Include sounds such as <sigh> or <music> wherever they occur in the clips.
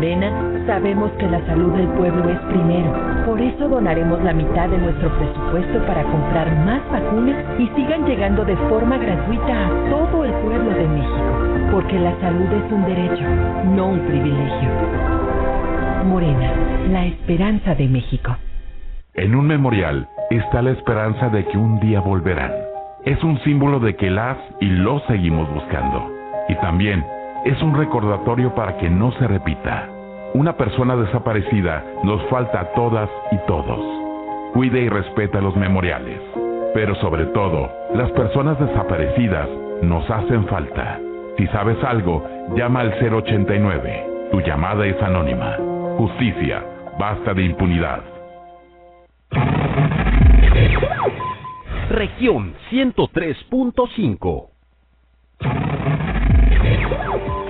Morena, sabemos que la salud del pueblo es primero. Por eso donaremos la mitad de nuestro presupuesto para comprar más vacunas y sigan llegando de forma gratuita a todo el pueblo de México. Porque la salud es un derecho, no un privilegio. Morena, la esperanza de México. En un memorial está la esperanza de que un día volverán. Es un símbolo de que las y los seguimos buscando. Y también es un recordatorio para que no se repita. Una persona desaparecida nos falta a todas y todos. Cuide y respeta los memoriales. Pero sobre todo, las personas desaparecidas nos hacen falta. Si sabes algo, llama al 089. Tu llamada es anónima. Justicia, basta de impunidad. Región 103.5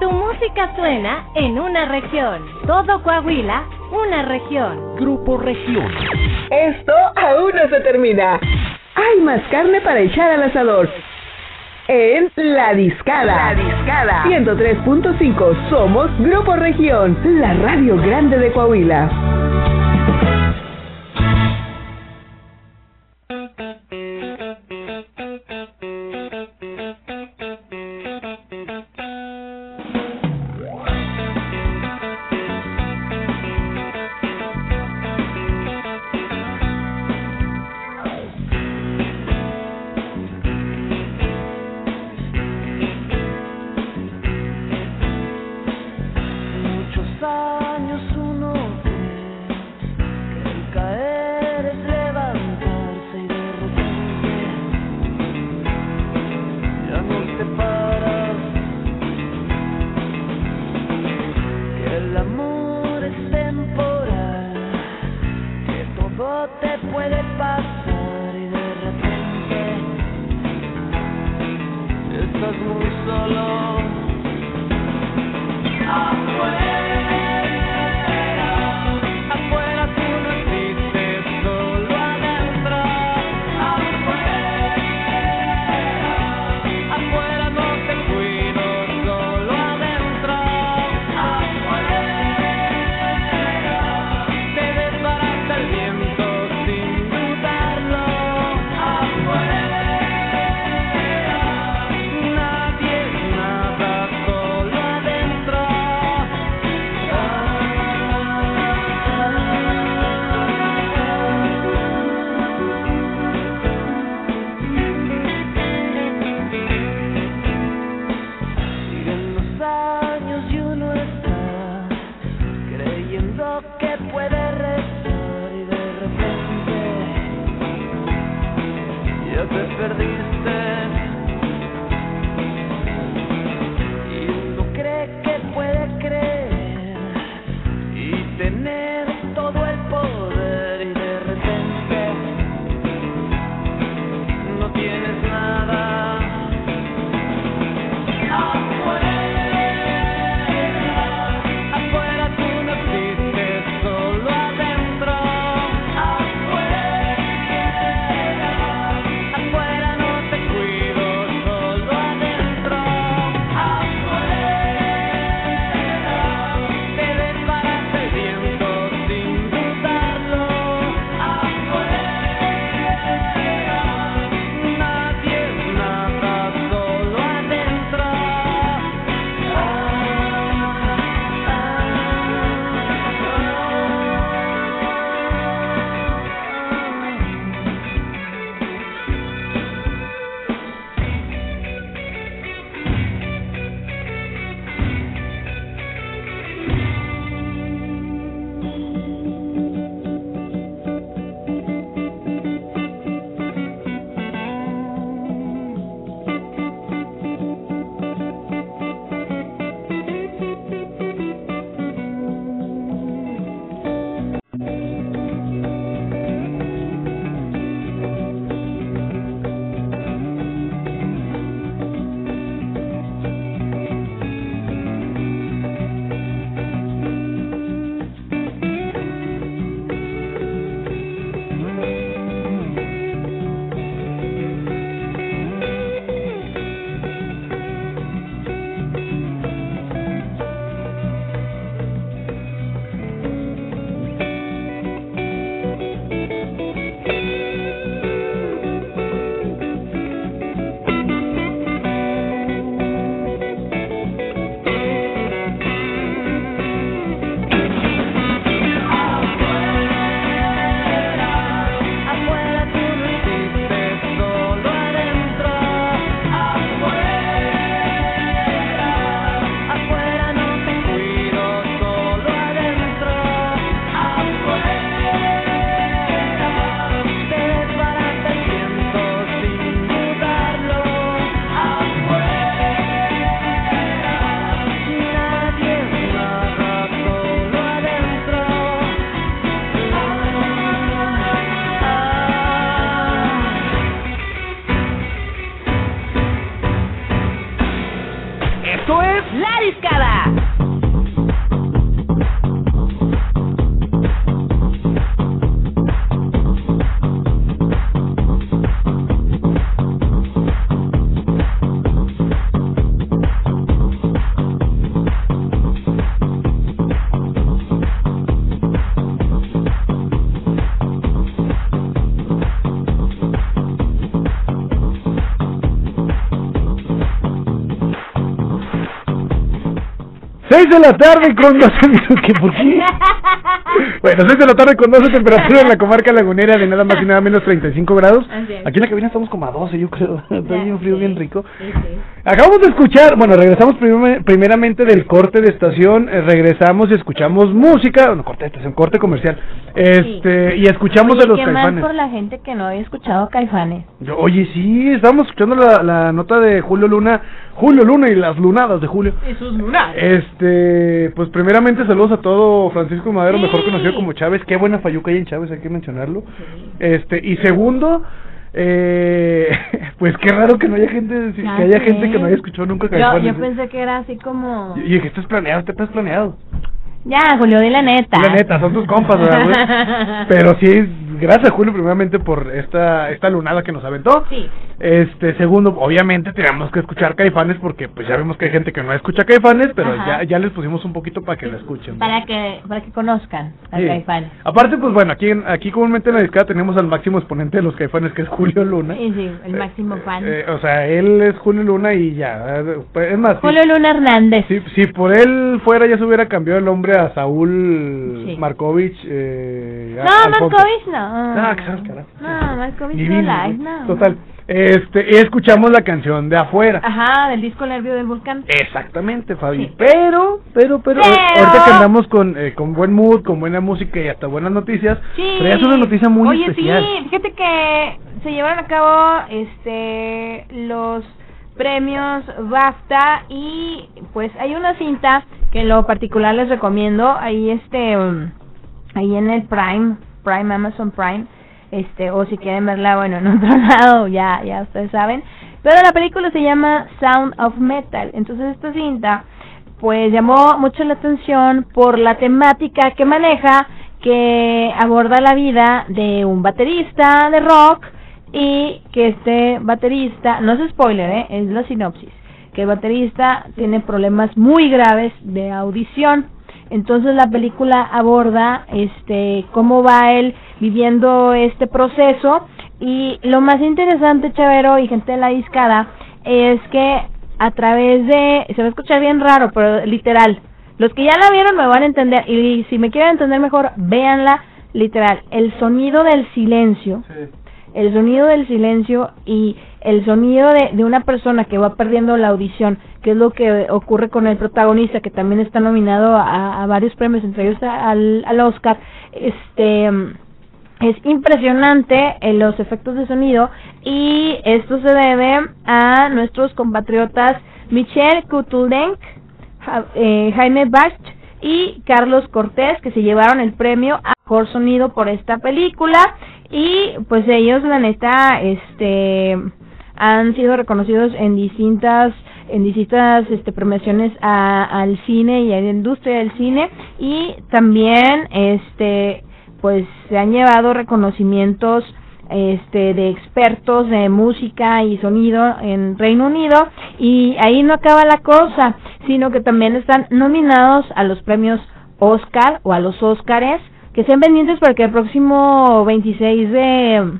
Tu música suena en una región. Todo Coahuila, una región. Grupo Región. Esto aún no se termina. Hay más carne para echar al asador. En La Discada. La Discada. 103.5. Somos Grupo Región, la radio grande de Coahuila. 6 de la tarde con 12 minutos. ¿Qué, ¿Por qué? <laughs> Bueno, 6 de la tarde con 12 temperatura en la comarca lagunera de nada más y <laughs> nada menos 35 grados. Aquí en la cabina estamos como a 12, yo creo. <laughs> Está bien frío, bien rico. Acabamos de escuchar, bueno, regresamos primer- primeramente del corte de estación, eh, regresamos y escuchamos música, no, corte de estación, corte comercial, este, y escuchamos Oye, de los qué mal caifanes. por la gente que no había escuchado Caifanes. Yo- oye, sí, estábamos escuchando la, la nota de Julio Luna, Julio Luna y las lunadas de Julio. Jesús Luna. Este, pues primeramente saludos a todo Francisco Madero, Sí. mejor conocido como Chávez. Qué buena fayuca hay en Chávez, hay que mencionarlo. Este, y segundo, eh, <laughs> pues qué raro que no haya gente, que Ya haya sé. gente que no haya escuchado nunca Yo, Caifanes. yo ¿eh? pensé que era así como... Y y dije, esto es planeado, este es planeado. Ya, Julio, di la neta. La neta, son tus compas, ¿verdad, güey? <laughs> Pero sí, gracias Julio primeramente por esta esta lunada que nos aventó. Sí. Este, segundo, obviamente tenemos que escuchar Caifanes porque pues ya vemos que hay gente que no escucha Caifanes, pero Ajá. ya ya les pusimos un poquito para que la escuchen. Para que, para que conozcan a Sí. Caifanes. Aparte, pues bueno, aquí aquí comúnmente en la discada tenemos al máximo exponente de los Caifanes que es Julio Luna. Sí, sí, el máximo fan. Eh, o sea, él es Julio Luna y ya. eh, pues, Es más, Julio Luna Hernández. si, si por él fuera ya se hubiera cambiado el nombre a Saúl Sí. Markovich. Eh, No. Markovich no. Ah, carajo. No, Markovich no güey. no. Total. Este, y escuchamos la canción de afuera. Ajá, del disco Nervio del Volcán. Exactamente, Fabi. Sí. Pero, pero, pero, Pero- ahorita que andamos con, eh, con buen mood, con buena música y hasta buenas noticias, Sí. traías una noticia muy Oye, especial. sí, fíjate que se llevaron a cabo este los premios BAFTA y pues hay una cinta que en lo particular les recomiendo ahí este um, ahí en el Prime, Prime Amazon Prime, este o si quieren verla bueno en <laughs> otro lado ya ya ustedes saben, pero la película se llama Sound of Metal. Entonces esta cinta pues llamó mucho la atención por la temática que maneja, que aborda la vida de un baterista de rock y que este baterista, no es spoiler, ¿eh? es la sinopsis, que el baterista tiene problemas muy graves de audición. Entonces la película aborda este cómo va él viviendo este proceso. Y lo más interesante, Chavero y gente de la discada, es que a través de, se va a escuchar bien raro, pero literal, los que ya la vieron me van a entender y si me quieren entender mejor, véanla literal, el sonido del silencio el sonido del silencio y el sonido de, de una persona que va perdiendo la audición, que es lo que ocurre con el protagonista, que también está nominado a, varios premios, entre ellos al, al Oscar, este es impresionante en los efectos de sonido y esto se debe a nuestros compatriotas Michel Kutulenk, Ja- eh, Jaime Bach y Carlos Cortés que se llevaron el premio a mejor sonido por esta película y pues ellos la neta este han sido reconocidos en distintas en distintas este premiaciones a- al cine y a la industria del cine. Y también este pues se han llevado reconocimientos este de expertos de música y sonido en Reino Unido. Y ahí no acaba la cosa, sino que también están nominados a los premios Oscar o a los Óscares, que sean pendientes porque el próximo 26 de,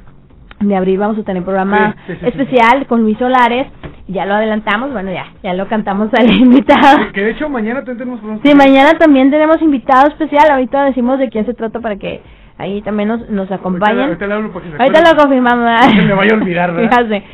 de abril vamos a tener programa Sí, sí, sí, sí. especial con Luis Solares, ya lo adelantamos, bueno ya, ya lo cantamos al <laughs> invitado. Que de hecho mañana también tenemos programas. Sí, mañana también tenemos invitado especial. Ahorita decimos de quién se trata para que ahí también nos, nos acompañen. Ahorita, Ahorita acuerde. lo confirmamos. se me vaya a olvidar, ¿verdad? <laughs> Fíjate.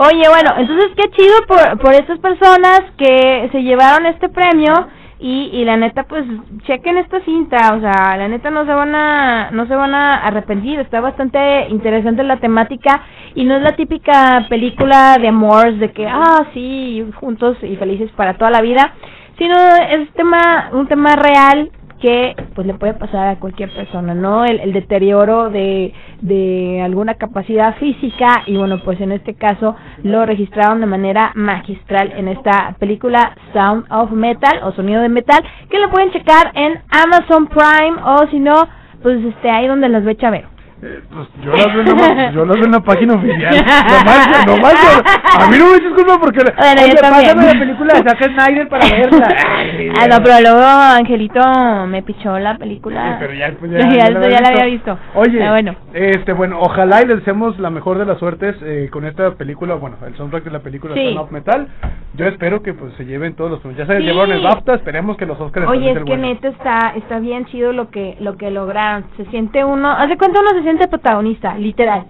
Oye, bueno, entonces qué chido por, por estas personas que se llevaron este premio y, y la neta pues chequen esta cinta, o sea, la neta no se van a no se van a arrepentir, está bastante interesante la temática y no es la típica película de amor de que ah sí, juntos y felices para toda la vida, sino es tema un tema real que pues le puede pasar a cualquier persona, ¿no? El, deterioro de, de alguna capacidad física y bueno, pues en este caso lo registraron de manera magistral en esta película Sound of Metal o Sonido de Metal, que lo pueden checar en Amazon Prime o si no, pues este ahí donde las ve Chavero. Eh, pues yo las veo en la, yo las veo en la página oficial. Nomás, nomás, yo- a mí no me eches culpa porque Bueno, oye, yo pásame la película de Zack Snyder para <laughs> verla. Ay, Ah, no, pero luego Angelito me pichó la película. Sí, pero ya, pues, ya, <laughs> ya, la había visto. Oye, Pero bueno. este, bueno, ojalá y les deseamos la mejor de las suertes eh, con esta película, bueno, el soundtrack de la película Sí. Son of Metal. Yo espero que pues se lleven todos los. Ya se Sí. llevaron el BAFTA, esperemos que los Oscars Oye, es que sean buenos. neta está está bien chido lo que lo que lograron. Se siente uno, hace cuenta uno se siente protagonista, literal.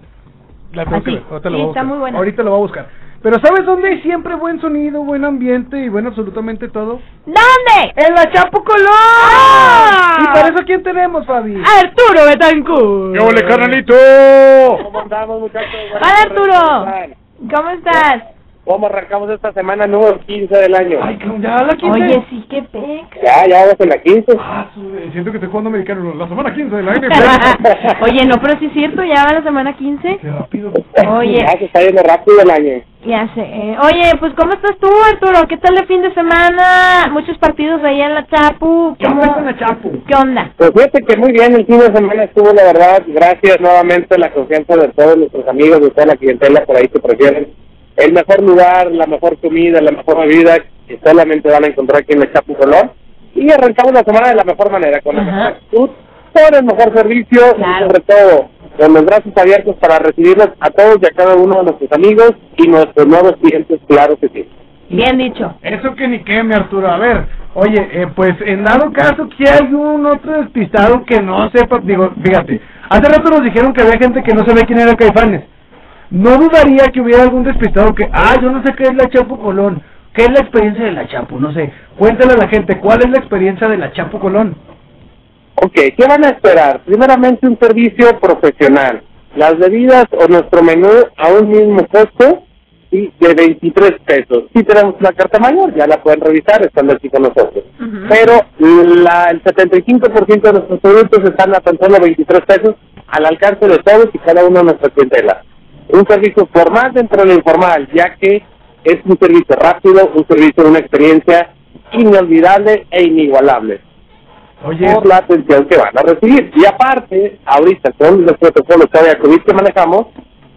La tengo que Así. ver, ahorita lo Sí, voy a está buscar. muy buena. Ahorita lo voy a buscar. Pero ¿sabes dónde hay siempre buen sonido, buen ambiente y bueno absolutamente todo? ¿Dónde? ¡En la Chapo Colón! ¡Ah! ¿Y para eso quién tenemos, Fabi? Arturo Betancourt. ¡Qué ole, carnalito! ¿Cómo andamos, muchachos? Hola, Arturo. ¿Cómo estás? ¿Cómo arrancamos esta semana número 15 del año? Ay, ya la 15. Oye, sí, qué pex. Ya, ya vamos en la 15. Ah, siento que estoy jugando americano la semana 15 de la NFL. Oye, no, pero sí es cierto, ya va la semana 15. Qué rápido. Oye. Ya se está yendo rápido el año. Ya sé. eh, Oye, pues ¿cómo estás tú, Arturo? ¿Qué tal el fin de semana? Muchos partidos ahí en la Chapu. ¿Qué ¿Cómo- onda con la Chapo? ¿Qué onda? Pues fíjate que muy bien el fin de semana estuvo, la verdad. Gracias nuevamente a la confianza de todos nuestros amigos, de toda la clientela por ahí que prefieren el mejor lugar, la mejor comida, la mejor bebida que solamente van a encontrar aquí en el Chapu Colón. Y arrancamos la semana de la mejor manera, con la mejor actitud, con el mejor servicio Claro. y sobre todo con los brazos abiertos para recibirlos a todos y a cada uno de nuestros amigos y nuestros nuevos clientes, claro que sí. Bien dicho. Eso que ni qué, mi Arturo. A ver, oye, eh, pues en dado caso que hay un otro despistado que no sepa, digo, fíjate, hace rato nos dijeron que había gente que no sabía quién era Caifanes. No dudaría que hubiera algún despistado que, ah, yo no sé qué es la Chapo Colón. ¿Qué es la experiencia de la Chapo? No sé. Cuéntale a la gente, ¿cuál es la experiencia de la Chapo Colón? Ok, ¿qué van a esperar? Primeramente un servicio profesional. Las bebidas o nuestro menú a un mismo costo y de 23 pesos. Si tenemos una carta mayor, ya la pueden revisar estando aquí con nosotros. Ujú. Pero la, el 75% de nuestros productos están a tan solo 23 pesos al alcance de todos y cada uno de nuestra clientela. Un servicio formal dentro de lo informal, ya que es un servicio rápido, un servicio de una experiencia inolvidable e inigualable Oye, por la atención que van a recibir. Y aparte, ahorita con los protocolos de COVID que manejamos,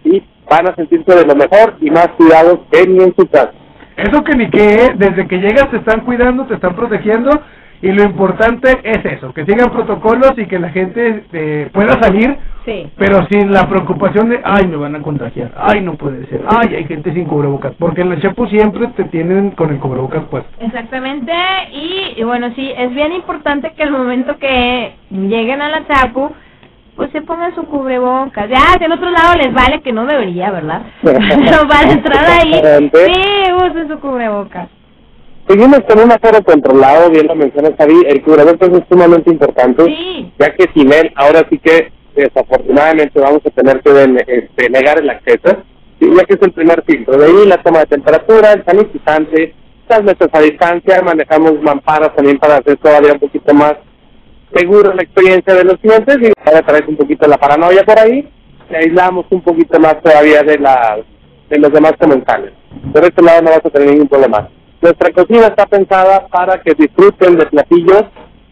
y van a sentirse de lo mejor y más cuidados que ni en su casa. eso que ni qué, ¿eh? desde que llegas te están cuidando, te están protegiendo y lo importante es eso, que sigan protocolos y que la gente eh, pueda salir Sí. Pero sin la preocupación de, ay, me van a contagiar, ay, no puede ser, ay, hay gente sin cubrebocas, porque en la Chapo siempre te tienen con el cubrebocas puesto. Exactamente, y, y bueno, sí, es bien importante que el momento que lleguen a la Chapu, pues se pongan su cubrebocas. Ya, del otro lado les vale que no debería, ¿verdad? <laughs> Pero para entrar ahí, sí, usen su cubrebocas. Seguimos con un aforo controlado, bien lo mencionas, Javi, el cubrebocas es sumamente importante, Sí. ya que sin él, ahora sí que desafortunadamente vamos a tener que este, negar el acceso, ya que es el primer filtro. De ahí la toma de temperatura, el sanitizante, las mesas a distancia, manejamos mamparas también para hacer todavía un poquito más seguro la experiencia de los clientes y ahora traes un poquito la paranoia por ahí, te aislamos un poquito más todavía de la de los demás comensales. Por este lado no vas a tener ningún problema. Nuestra cocina está pensada para que disfruten de platillos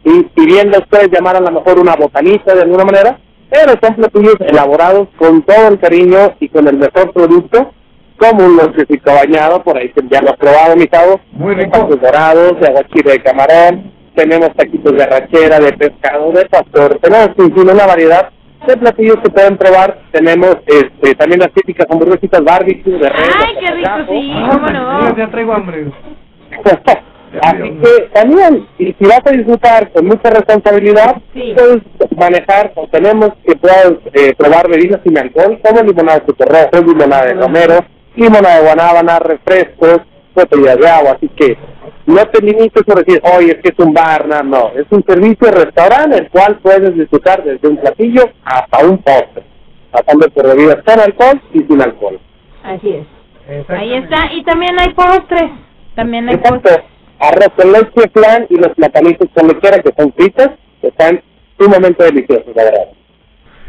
y si bien les puedes llamar a lo mejor una botanita de alguna manera, pero son platillos elaborados con todo el cariño y con el mejor producto, como un lonchecito bañado, por ahí que ya lo has probado, mi chavo. Muy rico. Tacos dorados, de aguachile de camarón, tenemos taquitos de arrachera, de pescado, de pastor, tenemos una variedad de platillos que pueden probar. Tenemos este, también las típicas hamburguesitas barbecue de res. Ay, de qué rico, sí, cómo no. ya traigo hambre. Así que también, y si vas a disfrutar con mucha responsabilidad, Sí. puedes manejar o tenemos que puedas eh, probar bebidas sin alcohol, como limonada de frutos rojos, limonada de romero, limonada de guanábana, refrescos, botellas de agua. Así que no te limites a decir, oye, es que es un bar, no, no. Es un servicio de restaurante el cual puedes disfrutar desde un platillo hasta un postre, pasando por bebidas con alcohol y sin alcohol. Así es. Ahí está, y también hay postres. También hay Exacto. Arroz con leche, flan y los platanitos con lechera que son fritas, que están sumamente deliciosos, la verdad.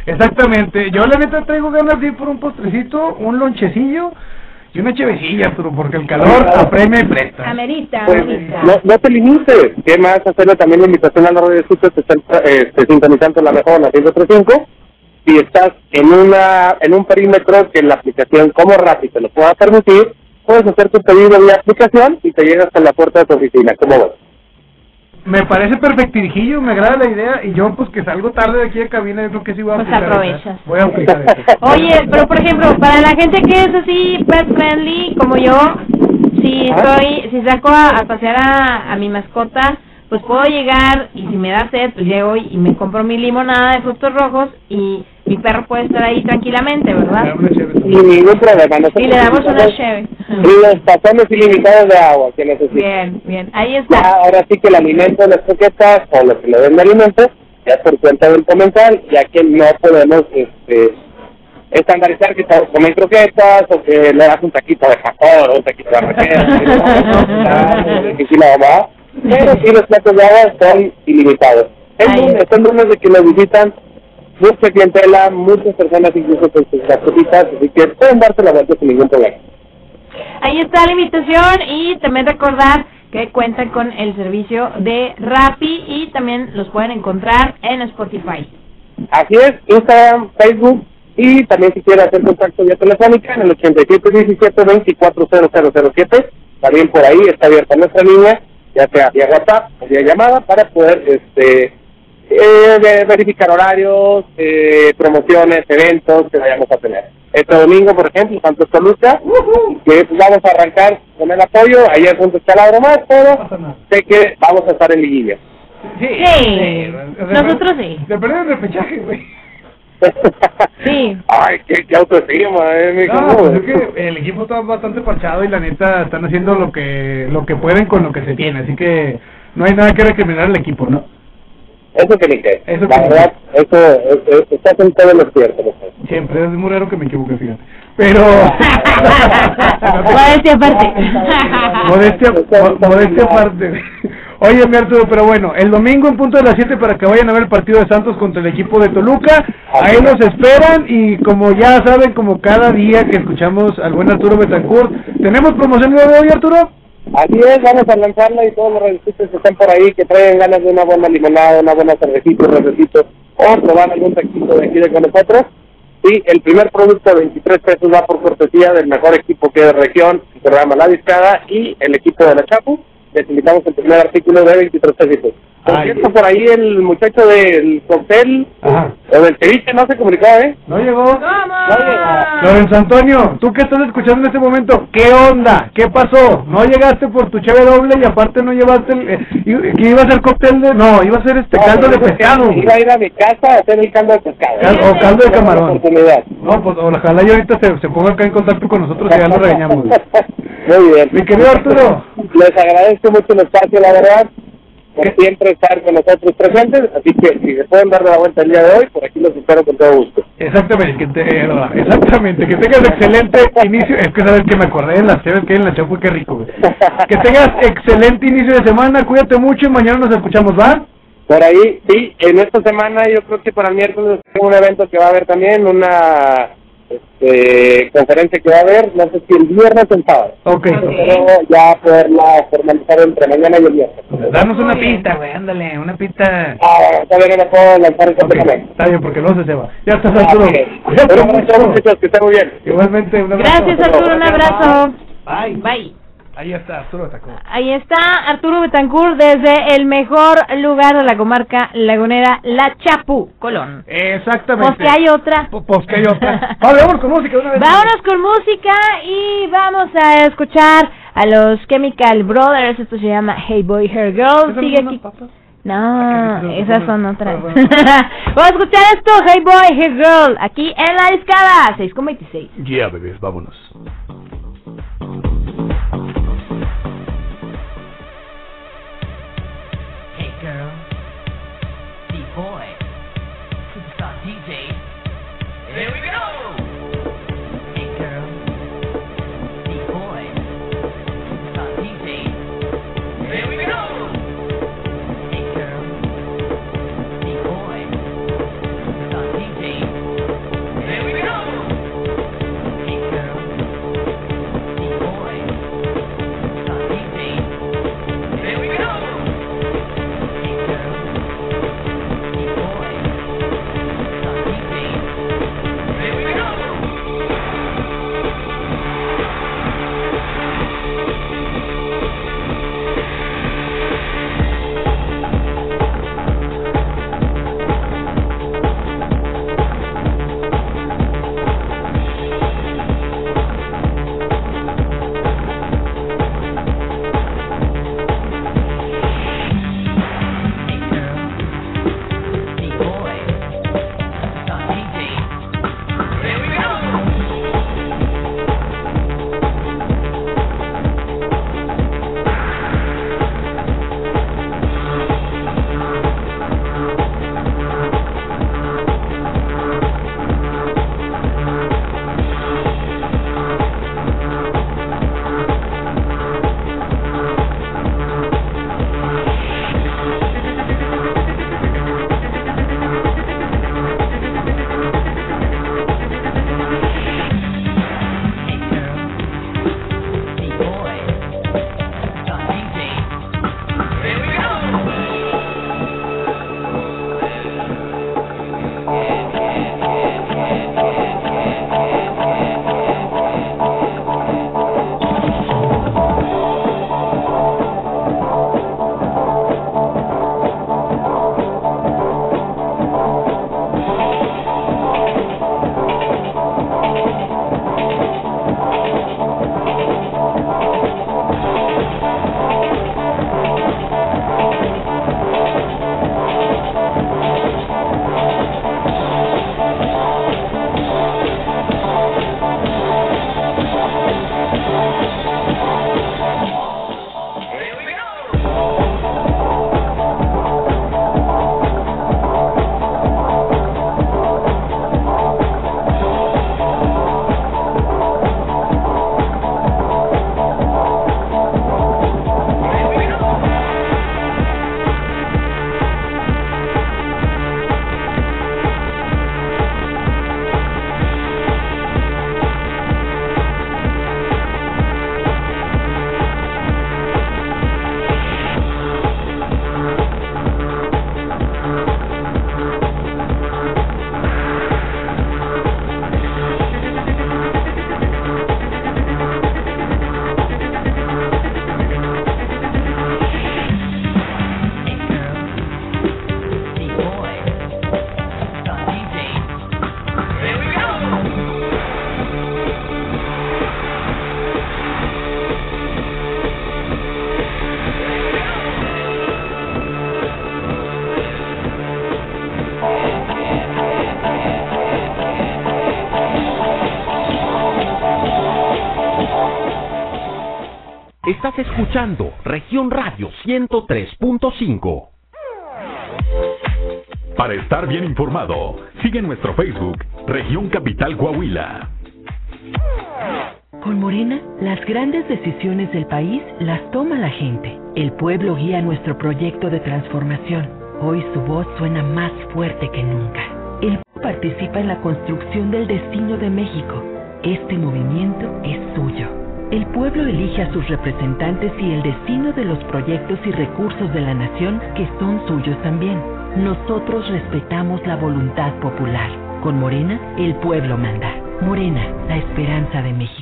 Exactamente. Yo la neta traigo ganas de ir por un postrecito, un lonchecillo y una chevecilla, pero porque el calor apremia y presta. Amerita, Pues, amerita. no, no te limites. ¿Qué más? Hacerle también la invitación a la radio de escuchas que están este, sintonizando la mejor, la 135. si estás en una en un perímetro que la aplicación como Rappi te lo pueda permitir, puedes hacer tu pedido vía aplicación y te llegas a la puerta de tu oficina. ¿Cómo ves? Me parece perfectirijillo, me agrada la idea y yo pues que salgo tarde de aquí de cabina, yo creo que sí voy a Pues aplicar esa. aprovechas. Voy a aplicar. <laughs> Oye, pero por ejemplo, para la gente que es así pet friendly como yo, si estoy, si saco a, a pasear a, a mi mascota, pues puedo llegar y si me da sed, pues llego y, y me compro mi limonada de frutos rojos y mi perro puede estar ahí tranquilamente, ¿verdad? Sin ningún problema. Y le damos una cheve. Y los tazones ilimitados de agua que necesitan. Bien, bien, ahí Ya, está. ahora sí que el alimento, las croquetas o lo que le den de alimento, ya es por cuenta del comensal, ya que no podemos este, estandarizar que comen croquetas o que le das un taquito de pastor o un taquito de raqueta. <laughs> y mamá. Pero sí, los platos de agua son ilimitados. Lunes, el lunes de que nos visitan mucha clientela, muchas personas incluso con sus mascotitas, así que pueden darse la vuelta sin ningún problema. Ahí está la invitación y también recordar que cuentan con el servicio de Rappi y también los pueden encontrar en Spotify. Así es, Instagram, Facebook y también si quiere hacer contacto vía telefónica en el 8717-240007. También por ahí está abierta nuestra línea, ya sea vía WhatsApp o vía llamada, para poder este eh, ve- verificar horarios, eh, promociones, eventos que vayamos a tener. Este domingo, por ejemplo, Santos Toluca, que vamos a arrancar con el apoyo. Ayer juntos está la broma, pero sé que vamos a estar en liguilla. Sí, nosotros sí. Se perdió el repechaje, güey. <laughs> Sí. Ay, qué, qué autoestima, eh. No, pues es que el equipo está bastante parchado y la neta están haciendo lo que lo que pueden con lo que se tiene, así que no hay nada que recriminar al equipo, ¿no? Eso que ni qué. Eso la que ni verdad, eso, es- es- estás en todo lo cierto. mujer. Siempre es muy raro que me equivoque, fíjate. Pero <laughs> Modestia aparte. <laughs> modestia, mo- modestia aparte. Oye, mi Arturo, pero bueno, el domingo en punto de las 7 para que vayan a ver el partido de Santos contra el equipo de Toluca. Ahí nos esperan y como ya saben, como cada día que escuchamos al buen Arturo Betancourt, ¿tenemos promoción de hoy, Arturo? Así es, vamos a lanzarla y todos los revistas que están por ahí, que traigan ganas de una buena limonada, una buena cervecita, un refresquito, o probar algún taquito de aquí de con nosotros. Y el primer producto de 23 pesos va por cortesía del mejor equipo que es de región, el programa La Discada y el equipo de la Chapu. Les invitamos el primer artículo de 23 pesos. Por Ay. cierto, por ahí el muchacho del cóctel Ajá. o del ceviche no se comunicó, ¿eh? No llegó. ¡Vamos! Lorenzo Antonio, tú que estás escuchando en este momento, ¿qué onda? ¿Qué pasó? ¿No llegaste por tu cheve doble y aparte no llevaste el... eh, que iba a ser cóctel de... No, iba a ser este caldo de pescado. Iba a ir a mi casa a hacer el caldo de pescado. Cal- o caldo de camarón. No, pues ojalá y ahorita se, se ponga acá en contacto con nosotros y ya lo regañamos. <laughs> Muy bien. Mi querido Arturo. Les agradezco mucho el espacio, la verdad, por siempre estar con nosotros presentes. Así que si se pueden dar la vuelta el día de hoy, por aquí los espero con todo gusto. Exactamente, que te, eh, exactamente, que tengas excelente inicio, es que sabes que me acordé de las cheves que hay en la chapu, qué rico, güey. Que tengas excelente inicio de semana, cuídate mucho y mañana nos escuchamos, ¿va? Por ahí, sí, en esta semana yo creo que para el miércoles tengo un evento que va a haber también, una este, conferencia que va a haber, no sé si el viernes o el sábado. Ok. Pero ya poderla formalizar entre mañana y el viernes. Danos una pista, güey, ándale, una pista. Ah, todavía no la puedo lanzar Ok, completamente. Está bien, porque luego se se va. Ya estás, Ah, Arturo. Pero muchas muchachos, que estén muy bien. Igualmente, un abrazo. Gracias Arturo, un abrazo. Bye. Bye. Ahí está, Arturo atacó. Ahí está Arturo Betancourt desde el mejor lugar de la comarca lagunera, La Chapu, Colón. Exactamente. Pues que hay otra. Pues que hay otra. <laughs> Vale, vamos con música una vez. Vámonos con música y vamos a escuchar a los Chemical Brothers. Esto se llama Hey Boy, Her Girl. Sigue aquí. No, esas son otras. <laughs> Vamos a escuchar esto, Hey Boy, Hey Girl, aquí en la discada, 6,26. Ya, bebés, vámonos. Escuchando Región Radio 103.5. Para estar bien informado, sigue nuestro Facebook, Región Capital Coahuila. Con Morena, las grandes decisiones del país las toma la gente. El pueblo guía nuestro proyecto de transformación. Hoy su voz suena más fuerte que nunca. El pueblo participa en la construcción del destino de México. Este movimiento es suyo. El pueblo elige a sus representantes y el destino de los proyectos y recursos de la nación que son suyos también. Nosotros respetamos la voluntad popular. Con Morena, el pueblo manda. Morena, la esperanza de México.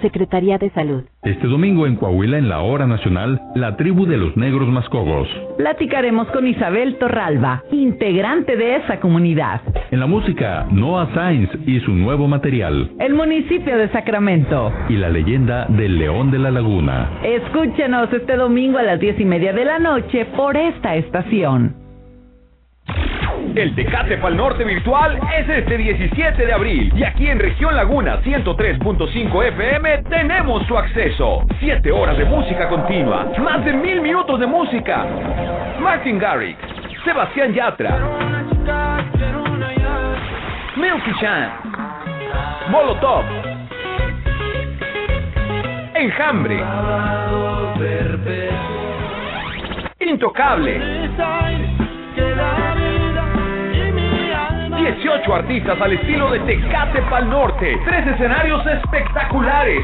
Secretaría de Salud. Este domingo en Coahuila, en la hora nacional, la tribu de los negros mascogos. Platicaremos con Isabel Torralba, integrante de esa comunidad. En la música, Noah Sainz y su nuevo material. El municipio de Sacramento. Y la leyenda del León de la Laguna. Escúchenos este domingo a las diez y media de la noche por esta estación. El Tecate Pal Norte Virtual es este 17 de abril y aquí en Región Laguna 103.5 FM tenemos su acceso. 7 horas de música continua, más de mil minutos de música. Martin Garrix, Sebastián Yatra, Milky Chan, Molotov, Enjambre, Intocable. 18 artistas al estilo de Tecate Pal Norte. Tres escenarios espectaculares.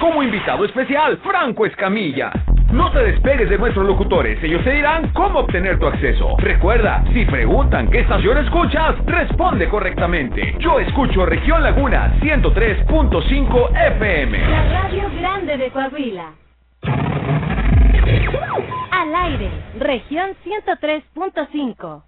Como invitado especial, Franco Escamilla. No te despegues de nuestros locutores, ellos te dirán cómo obtener tu acceso. Recuerda, si preguntan qué estación escuchas, responde correctamente. Yo escucho Región Laguna 103.5 FM. La radio grande de Coahuila. Al aire, región 103.5.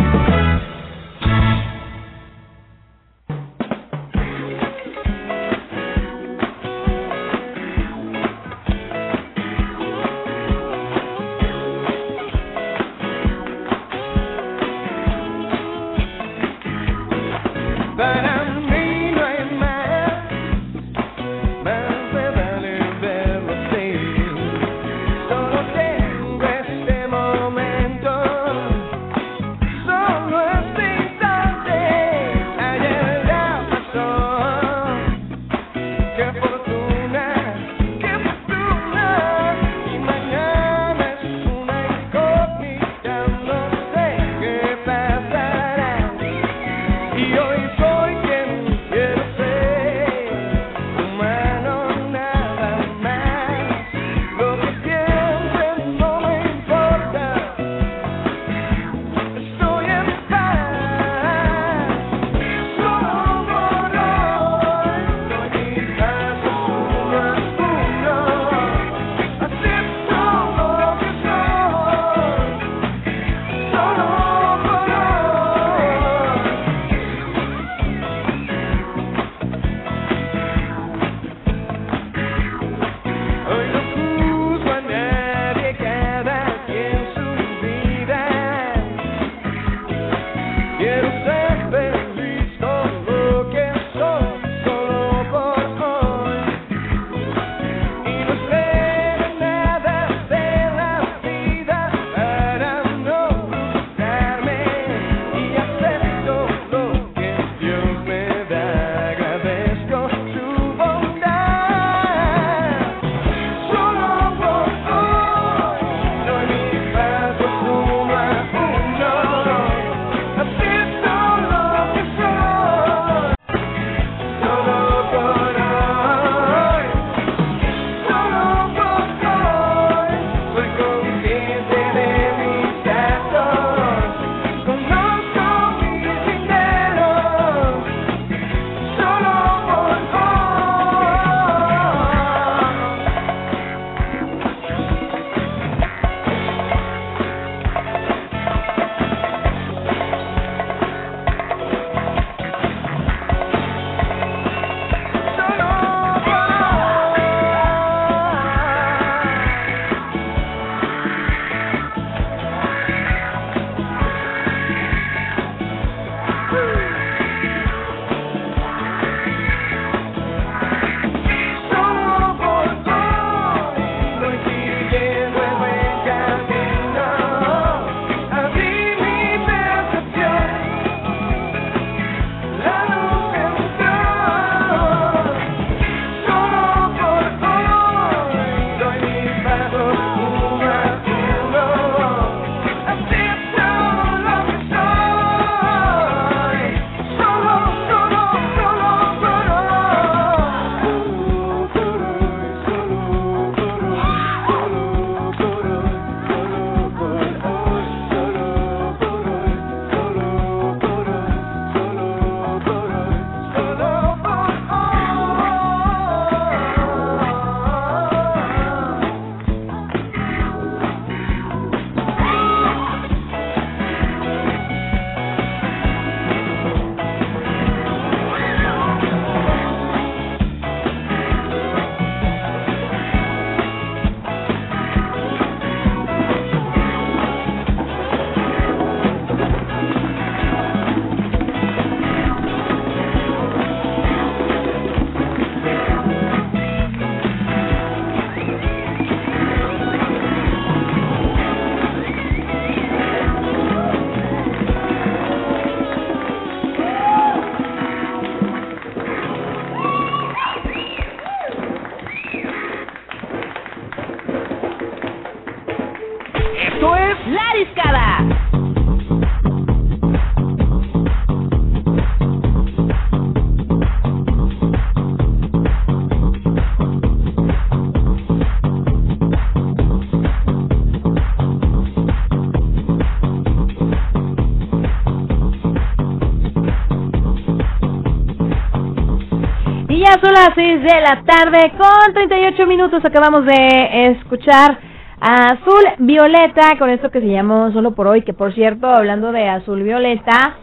Ya son las 6 de la tarde con 38 minutos. Acabamos de escuchar a Azul Violeta con esto que se llamó Solo por hoy. Que por cierto, hablando de Azul Violeta,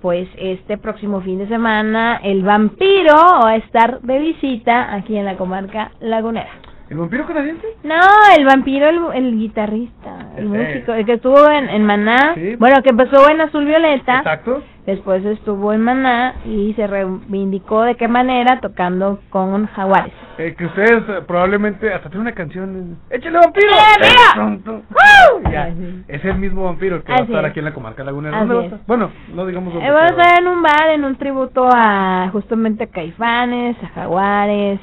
pues este próximo fin de semana el vampiro va a estar de visita aquí en la comarca lagunera. ¿El vampiro canadiense? No, el vampiro, el, el guitarrista, el músico, el que estuvo en, en Maná. Sí. Bueno, que empezó en Azul Violeta. Exacto. Después estuvo en Maná y se reivindicó de qué manera tocando con Jaguares. Eh, que ustedes eh, probablemente hasta tiene una canción. ¡Échale vampiro! ¡Eh, es el mismo vampiro que va a estar es. aquí en la comarca lagunera. Así ¿Dónde va a es. estar? Bueno, no digamos dónde. Eh, Vamos a estar en un bar, en un tributo a justamente a Caifanes, a Jaguares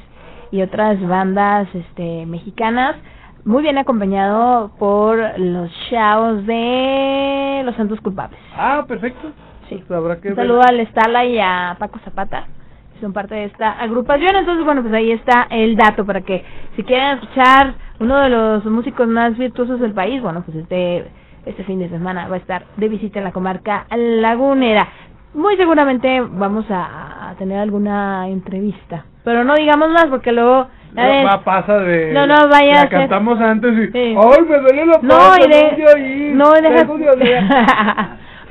y otras bandas este mexicanas. Muy bien acompañado por los chavos de Los Santos Culpables. Ah, perfecto. Sí. Pues habrá que Un ver. saludo al Estala y a Paco Zapata, que son parte de esta agrupación. Entonces, bueno, pues ahí está el dato para que si quieren escuchar uno de los músicos más virtuosos del país, bueno, pues este, este fin de semana va a estar de visita en la comarca lagunera. Muy seguramente vamos a, a tener alguna entrevista, pero no digamos más porque luego... No, va, pasa de. No, no, vaya La a ser- cantamos antes y. Sí. ¡Ay, me duele la No, y de- no, deja, dejo de oler".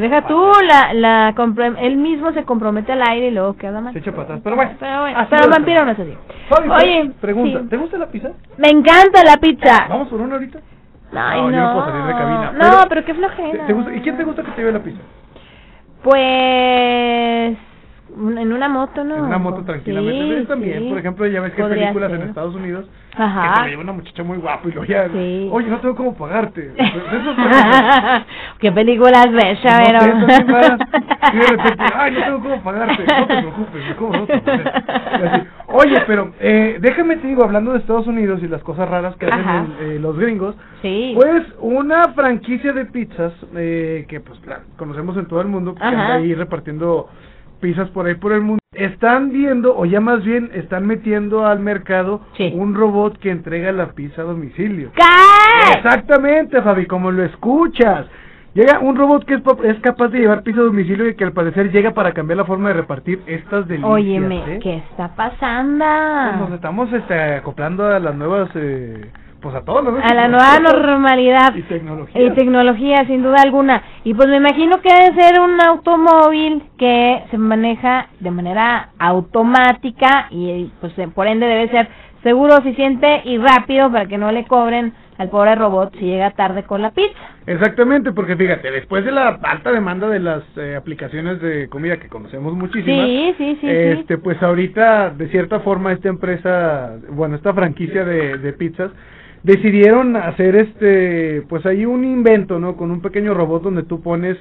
Deja tú, la, la él mismo se compromete al aire y luego queda mal. Se echa. Pero bueno. Pero bueno, pero va. vampiro no es así. Fabi, Oye, pregunta: sí. ¿te gusta la pizza? Me encanta la pizza. ¿Vamos por una ahorita? Ay, No, no. yo no puedo salir de cabina, No, pero- pero, qué ¿Te- flojera. te gusta- ¿Y quién te gusta que te lleve la pizza? Pues en una moto, ¿no? En una moto tranquilamente. Sí, también, sí. por ejemplo, ya ves que hay películas en ser. Estados Unidos Ajá. que te la lleva una muchacha muy guapa y luego ya, Sí. oye, no tengo cómo pagarte. <laughs> Pues ¿Qué películas ves, No Chavero? raras. Y de repente, <laughs> ay, no tengo cómo pagarte. No te preocupes, me cobro así, Oye, pero eh, déjame te digo, hablando de Estados Unidos y las cosas raras que hacen Ajá. en, eh, los gringos, Sí. pues una franquicia de pizzas eh, que pues claro, conocemos en todo el mundo, que anda ahí repartiendo pizzas por ahí por el mundo, están viendo, o ya más bien están metiendo al mercado un robot que entrega la pizza a domicilio. ¿Qué? Exactamente, Fabi, como lo escuchas. Llega un robot que es, es capaz de llevar pizza a domicilio y que al parecer llega para cambiar la forma de repartir estas delicias. Óyeme, ¿eh? ¿qué está pasando? Pues nos estamos este, acoplando a las nuevas, eh, pues a todas las a la nueva normalidad <laughs> y tecnología. y tecnología sin duda alguna y pues me imagino que debe ser un automóvil que se maneja de manera automática y pues eh, por ende debe ser seguro, eficiente y rápido para que no le cobren al pobre robot si llega tarde con la pizza. Exactamente, porque fíjate, después de la alta demanda de las eh, aplicaciones de comida que conocemos muchísimas, Sí, sí, sí, sí. este, pues ahorita de cierta forma esta empresa, bueno, esta franquicia de, de pizzas decidieron hacer este, pues ahí un invento, ¿no? Con un pequeño robot donde tú pones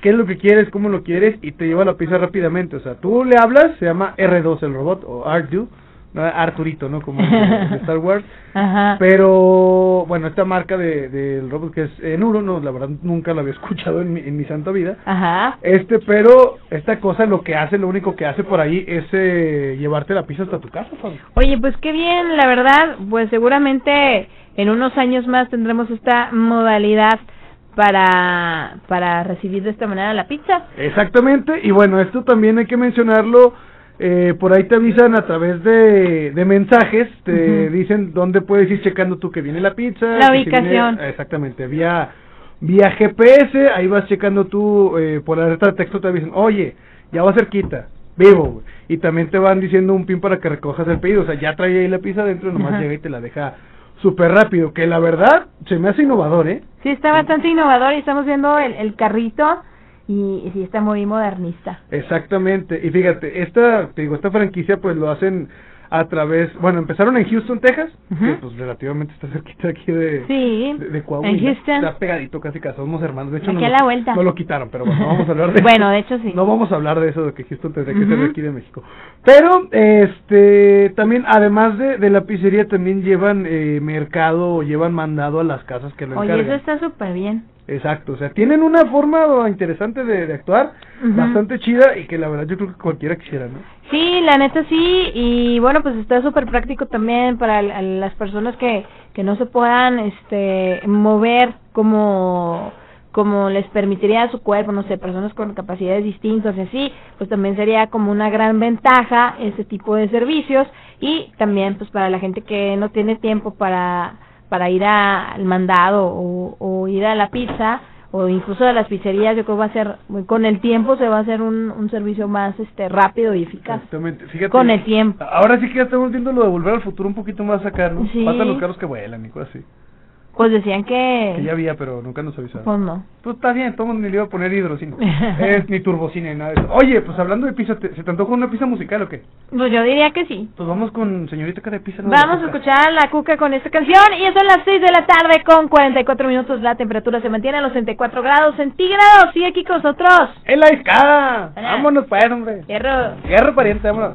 qué es lo que quieres, cómo lo quieres y te lleva la pizza rápidamente. O sea, tú le hablas, se llama R2 el robot o R2, ¿no? Arturito, ¿no? Como de, <laughs> de Star Wars. Ajá. Pero bueno, esta marca de del robot que es Enuro, no, la verdad nunca lo había <laughs> escuchado en mi, en mi santa vida. Ajá. Este, pero esta cosa lo que hace, lo único que hace por ahí es eh, llevarte la pizza hasta tu casa. Oye, pues qué bien, la verdad, pues seguramente en unos años más tendremos esta modalidad para para recibir de esta manera la pizza. Exactamente, y bueno, esto también hay que mencionarlo. Eh, por ahí te avisan a través de, de mensajes, te dicen dónde puedes ir checando tú que viene la pizza. La viene- ubicación. exactamente, vía, vía GPS, ahí vas checando tú, eh, por la letra de texto te avisan, oye, ya va cerquita, vivo, y también te van diciendo un pin para que recojas el pedido, o sea, ya trae ahí la pizza dentro, nomás Ajá. llega y te la deja súper rápido, que la verdad se me hace innovador, ¿eh? Sí, está bastante innovador y estamos viendo el, el carrito y, sí está muy modernista. Exactamente, y fíjate, esta, te digo, esta franquicia pues lo hacen a través, bueno, empezaron en Houston, Texas, que pues relativamente está cerquita aquí de, Sí, de, de Coahuila. en Houston. Está pegadito casi casi, somos hermanos, de hecho Aquí no, la vuelta. no lo quitaron, pero bueno, no vamos a hablar de <laughs> Bueno, eso. de hecho sí. No vamos a hablar de eso, de que Houston tendría que ser de aquí de México. Pero, este, también, además de, de la pizzería, también llevan eh, mercado o llevan mandado a las casas que lo Oye, encargan. eso está súper bien. Exacto, o sea, tienen una forma interesante de, de actuar, bastante chida y que la verdad yo creo que cualquiera quisiera, ¿no? Sí, la neta sí, y bueno, pues está súper práctico también para las personas que, que no se puedan este mover como como les permitiría su cuerpo, no sé, personas con capacidades distintas y así, pues también sería como una gran ventaja ese tipo de servicios y también pues para la gente que no tiene tiempo para para ir a- al mandado o, o ir a la pizza o incluso a las pizzerías, yo creo que va a ser con el tiempo se va a hacer un, un servicio más este rápido y eficaz. Exactamente, fíjate. Con el tiempo. Ahora sí que ya estamos viendo lo de volver al futuro un poquito más acá, ¿no? Sí. Faltan los carros que vuelan y cosas así. Pues decían que... Que ya había, pero nunca nos avisaron. Pues no. Pues está bien, todo ni le iba a poner hidrocine. <laughs> es, ni turbocine, nada de eso. Oye, pues hablando de pizza, ¿te- ¿se te antoja una pizza musical o qué? Pues yo diría que sí. Pues vamos con señorita cara de pizza. ¿no? Vamos a escuchar a la cuca con esta canción y son las 6 de la tarde con 44 minutos. La temperatura se mantiene a los 64 grados centígrados. Sigue aquí con nosotros. ¡En la escala! Vámonos pues, hombre. Hierro. Guerra pariente, vámonos.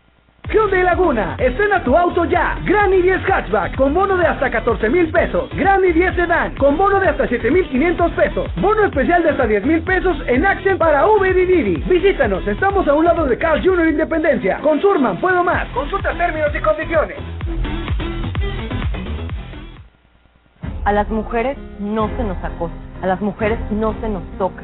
Hyundai Laguna, estrena tu auto ya. Granny 10 Hatchback con bono de hasta 14 mil pesos. Granny 10 Sedan con bono de hasta 7 mil 500 pesos. Bono especial de hasta 10 mil pesos en Accent para Uber y Didi. Visítanos, estamos a un lado de Carl Jr. Independencia. Con Surman, puedo más. Consulta términos y condiciones. A las mujeres no se nos acosa, a las mujeres no se nos toca,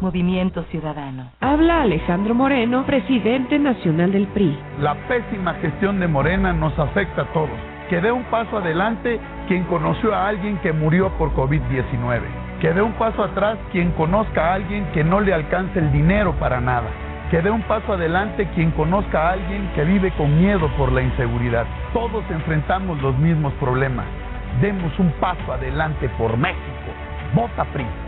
Movimiento Ciudadano. Habla Alejandro Moreno, presidente nacional del PRI. La pésima gestión de Morena nos afecta a todos. Que dé un paso adelante quien conoció a alguien que murió por COVID-19. Que dé un paso atrás quien conozca a alguien que no le alcance el dinero para nada. Que dé un paso adelante quien conozca a alguien que vive con miedo por la inseguridad. Todos enfrentamos los mismos problemas. Demos un paso adelante por México. Vota PRI.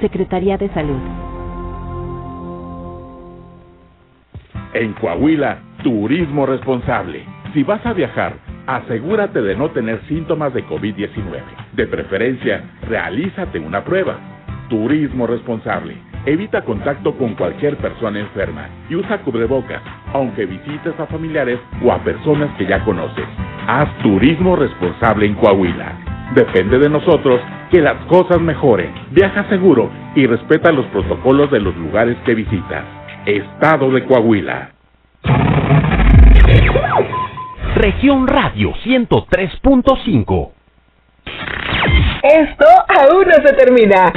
Secretaría de Salud. En Coahuila, turismo responsable. Si vas a viajar, asegúrate de no tener síntomas de COVID-19. De preferencia, realízate una prueba. Turismo responsable. Evita contacto con cualquier persona enferma y usa cubrebocas, aunque visites a familiares o a personas que ya conoces. Haz turismo responsable en Coahuila. Depende de nosotros que las cosas mejoren. Viaja seguro y respeta los protocolos de los lugares que visitas. Estado de Coahuila. Región Radio 103.5. Esto aún no se termina.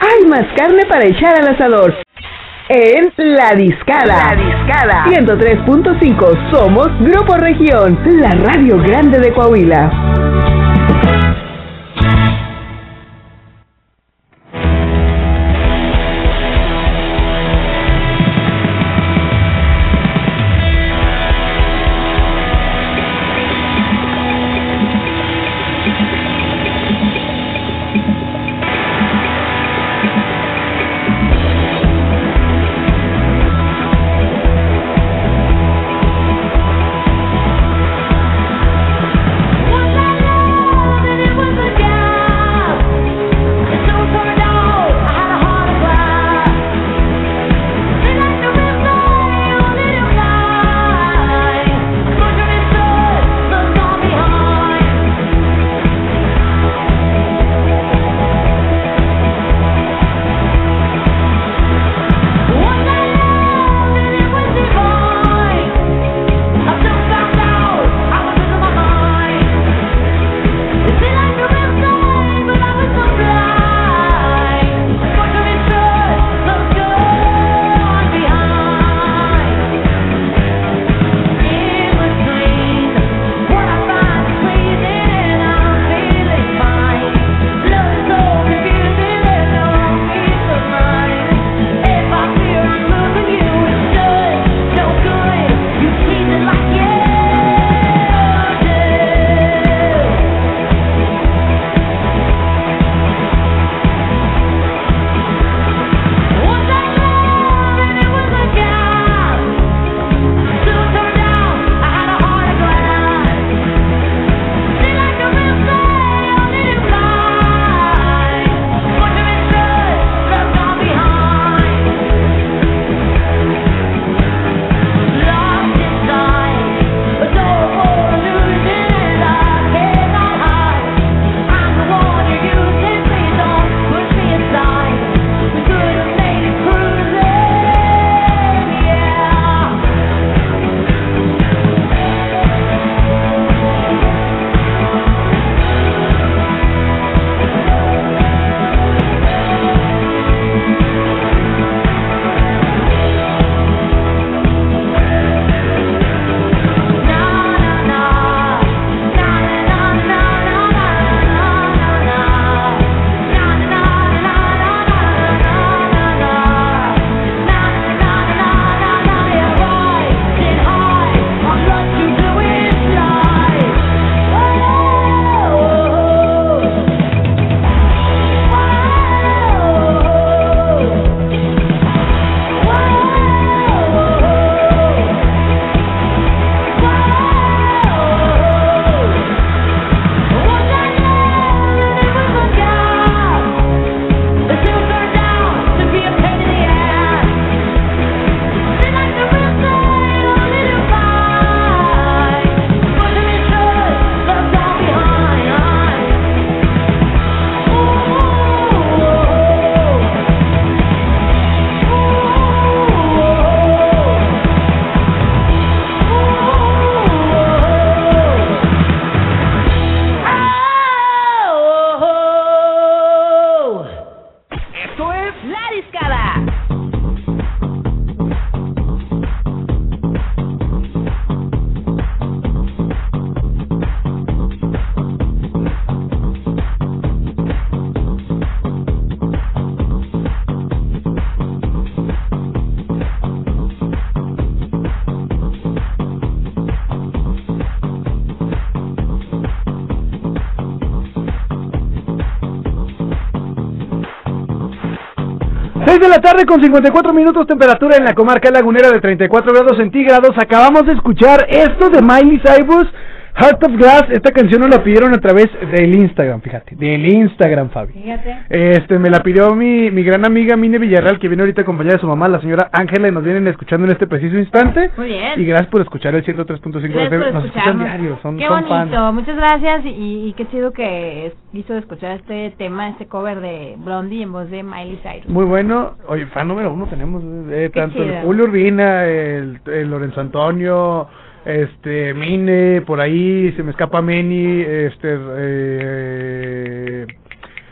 Hay más carne para echar al asador. En La Discada. La Discada. 103.5. Somos Grupo Región, la radio grande de Coahuila. Tarde con 54 minutos, temperatura en la comarca lagunera de 34 grados centígrados. Acabamos de escuchar esto de Miley Cyrus, Heart of Glass. Esta canción nos la pidieron a través del Instagram, fíjate, del Instagram, Fabi. Fíjate. Este, me la pidió mi, mi gran amiga Mine Villarreal, que viene ahorita acompañada de su mamá, la señora Ángela, y nos vienen escuchando en este preciso instante. Muy bien. Y gracias por escuchar el 103.5 Gracias FM. Nos escuchan diario, son, Qué son bonito, fans. muchas gracias y, y qué chido que hizo escuchar este tema, este cover de Blondie en voz de Miley Cyrus. Muy bueno. Oye, fan número uno tenemos. eh, tanto el. Julio Urbina, el, el Lorenzo Antonio, este, Mine, por ahí, se me escapa Meni, este, eh,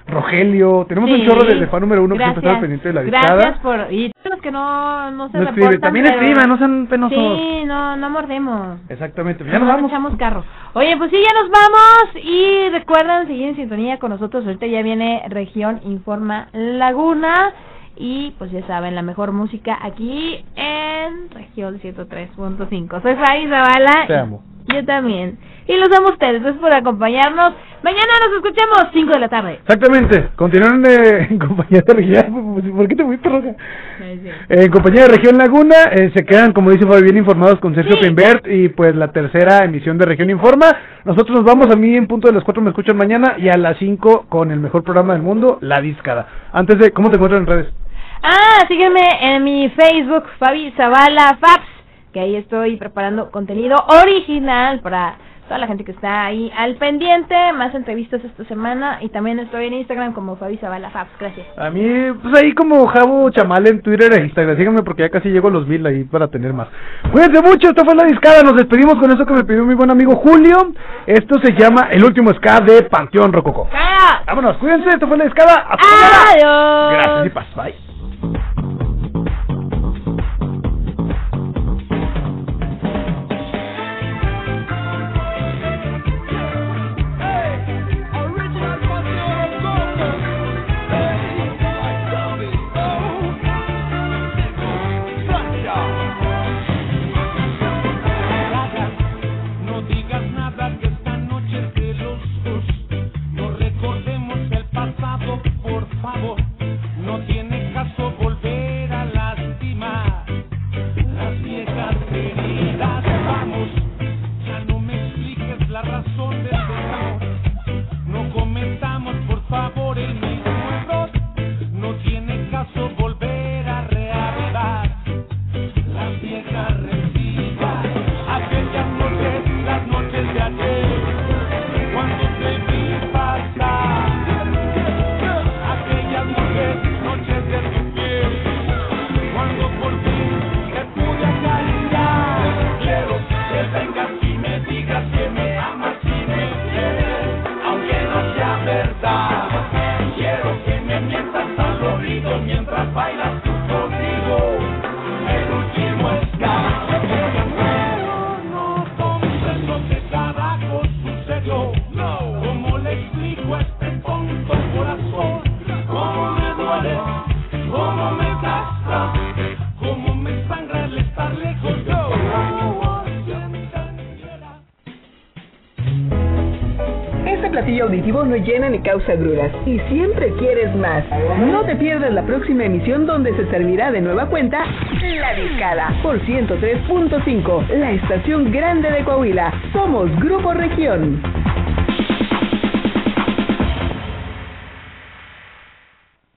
Rogelio. Tenemos un chorro de, de fan número uno que siempre está Gracias. pendiente de la Gracias discada. por... Y los que no, no se No reportan. también pero- escriban, no sean penosos. Sí, no, no mordemos. Exactamente. Ya nos No vamos. echamos carro. Oye, pues sí, ya nos vamos. Y recuerden seguir en sintonía con nosotros. Ahorita ya viene Región Informa Laguna. Y pues ya saben, la mejor música aquí en Región 103.5. Soy Fabi Zavala. Te amo. Yo también. Y los amo a ustedes. Gracias por acompañarnos. Mañana nos escuchamos 5 de la tarde. Exactamente. Continúan eh, <laughs> en compañía de Región. ¿Por qué te fuiste roja? Eh, en compañía de Región Laguna, eh, se quedan, como dice Fabi, bien informados con Sergio Pimbert y pues la tercera emisión de Región Informa. Nosotros nos vamos a mí en punto de las 4 me escuchan mañana y a las 5 con el mejor programa del mundo, La Discada. Antes de, ¿cómo te encuentran en redes? Ah, sígueme en mi Facebook, Fabi Zavala Fabs, que ahí estoy preparando contenido original para toda la gente que está ahí al pendiente, más entrevistas esta semana y también estoy en Instagram como Fabi Zavala Fabs, gracias. A mí, pues ahí como Javo Chamal en Twitter e Instagram. Síganme porque ya casi llego a los mil ahí para tener más. Cuídense mucho, esto fue La Discada. Nos despedimos con eso que me pidió mi buen amigo Julio. Esto se llama El Último Ska de Panteón Rococó. Vámonos, cuídense, esto fue La Discada. Hasta. Adiós. Gracias y paz, bye. Auditivo no llena ni causa grudas y siempre quieres más. No te pierdas la próxima emisión donde se servirá de nueva cuenta La Discada por 103.5, la estación grande de Coahuila. Somos Grupo Región.